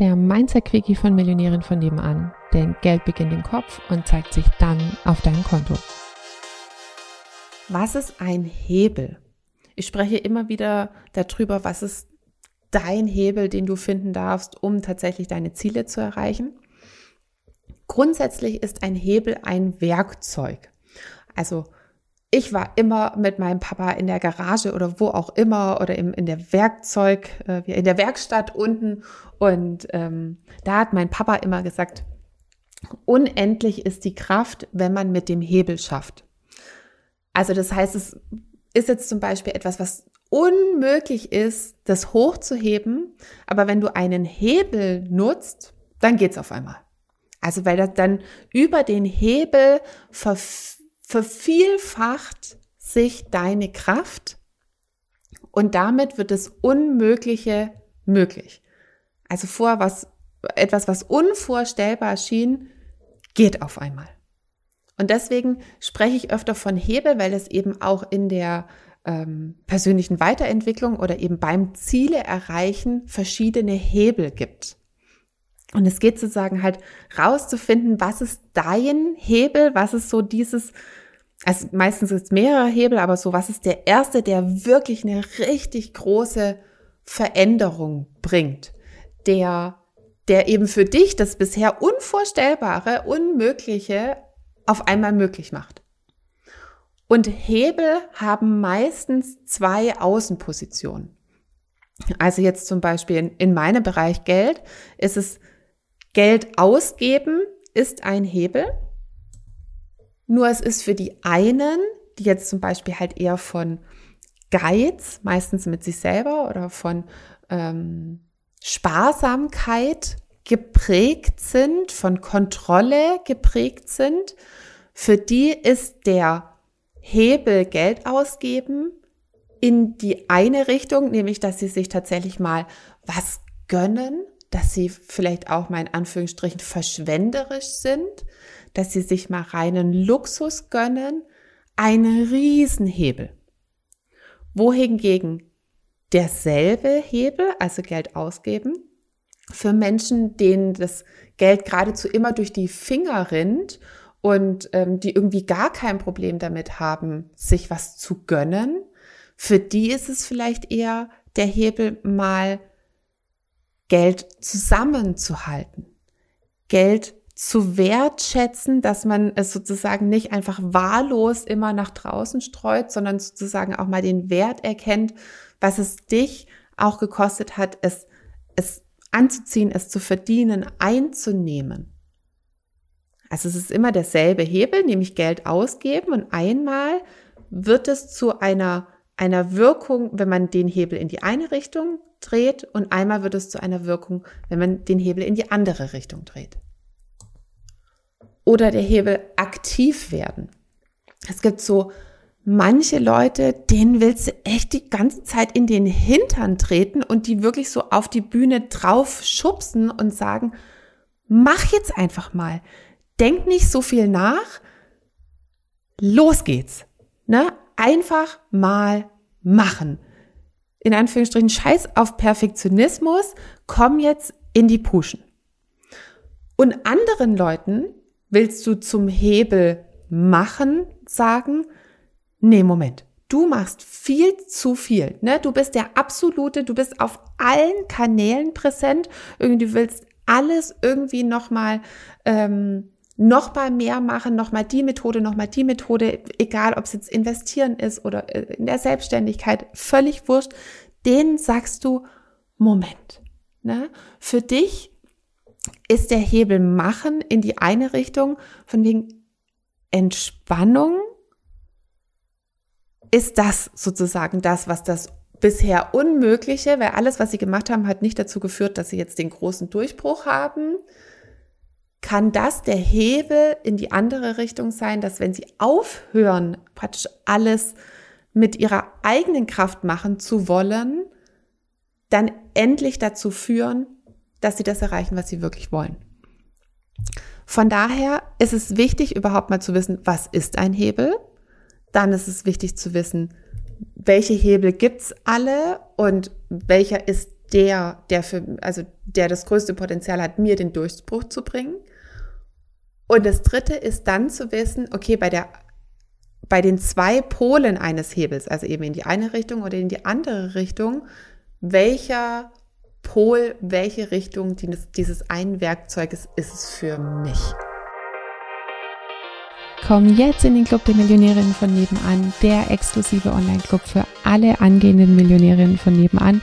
der Mindset-Quickie von Millionären von nebenan. Denn Geld beginnt im Kopf und zeigt sich dann auf deinem Konto. Was ist ein Hebel? Ich spreche immer wieder darüber, was ist dein Hebel, den du finden darfst, um tatsächlich deine Ziele zu erreichen. Grundsätzlich ist ein Hebel ein Werkzeug. Also ich war immer mit meinem Papa in der Garage oder wo auch immer oder im, in der Werkzeug, äh, in der Werkstatt unten. Und ähm, da hat mein Papa immer gesagt, unendlich ist die Kraft, wenn man mit dem Hebel schafft. Also das heißt, es ist jetzt zum Beispiel etwas, was unmöglich ist, das hochzuheben. Aber wenn du einen Hebel nutzt, dann geht's auf einmal. Also weil das dann über den Hebel verf vervielfacht sich deine Kraft und damit wird das Unmögliche möglich. Also vor was, etwas, was unvorstellbar schien, geht auf einmal. Und deswegen spreche ich öfter von Hebel, weil es eben auch in der ähm, persönlichen Weiterentwicklung oder eben beim Ziele erreichen verschiedene Hebel gibt. Und es geht sozusagen halt rauszufinden, was ist dein Hebel, was ist so dieses, also meistens ist es mehrere Hebel, aber so, was ist der erste, der wirklich eine richtig große Veränderung bringt, der, der eben für dich das bisher Unvorstellbare, Unmögliche auf einmal möglich macht. Und Hebel haben meistens zwei Außenpositionen. Also jetzt zum Beispiel in, in meinem Bereich Geld ist es Geld ausgeben ist ein Hebel nur es ist für die einen, die jetzt zum Beispiel halt eher von Geiz, meistens mit sich selber oder von ähm, Sparsamkeit geprägt sind, von Kontrolle geprägt sind, für die ist der Hebel Geld ausgeben in die eine Richtung, nämlich dass sie sich tatsächlich mal was gönnen, dass sie vielleicht auch mal in Anführungsstrichen verschwenderisch sind, dass sie sich mal reinen Luxus gönnen, ein Riesenhebel. Wohingegen derselbe Hebel, also Geld ausgeben, für Menschen, denen das Geld geradezu immer durch die Finger rinnt und ähm, die irgendwie gar kein Problem damit haben, sich was zu gönnen, für die ist es vielleicht eher der Hebel, mal Geld zusammenzuhalten, Geld zu wertschätzen, dass man es sozusagen nicht einfach wahllos immer nach draußen streut, sondern sozusagen auch mal den Wert erkennt, was es dich auch gekostet hat, es, es anzuziehen, es zu verdienen, einzunehmen. Also es ist immer derselbe Hebel, nämlich Geld ausgeben und einmal wird es zu einer, einer Wirkung, wenn man den Hebel in die eine Richtung dreht und einmal wird es zu einer Wirkung, wenn man den Hebel in die andere Richtung dreht oder der Hebel aktiv werden. Es gibt so manche Leute, denen willst du echt die ganze Zeit in den Hintern treten und die wirklich so auf die Bühne drauf schubsen und sagen, mach jetzt einfach mal. Denk nicht so viel nach. Los geht's. Ne? Einfach mal machen. In Anführungsstrichen Scheiß auf Perfektionismus, komm jetzt in die Puschen. Und anderen Leuten, Willst du zum Hebel machen sagen? Nee, Moment. Du machst viel zu viel. Ne? Du bist der absolute, du bist auf allen Kanälen präsent. Irgendwie willst alles irgendwie nochmal ähm, noch mal mehr machen, nochmal die Methode, nochmal die Methode, egal ob es jetzt investieren ist oder äh, in der Selbstständigkeit, völlig wurscht. Den sagst du, Moment. Ne? Für dich ist der Hebel machen in die eine Richtung, von wegen Entspannung, ist das sozusagen das, was das bisher Unmögliche, weil alles, was sie gemacht haben, hat nicht dazu geführt, dass sie jetzt den großen Durchbruch haben. Kann das der Hebel in die andere Richtung sein, dass wenn sie aufhören, praktisch alles mit ihrer eigenen Kraft machen zu wollen, dann endlich dazu führen, dass sie das erreichen, was sie wirklich wollen. Von daher ist es wichtig, überhaupt mal zu wissen, was ist ein Hebel. Dann ist es wichtig zu wissen, welche Hebel gibt's alle und welcher ist der, der für, also der das größte Potenzial hat, mir den Durchbruch zu bringen. Und das dritte ist dann zu wissen, okay, bei der, bei den zwei Polen eines Hebels, also eben in die eine Richtung oder in die andere Richtung, welcher Pol, welche Richtung dieses, einen Werkzeuges ist es für mich? Komm jetzt in den Club der Millionärinnen von nebenan, der exklusive Online-Club für alle angehenden Millionärinnen von nebenan,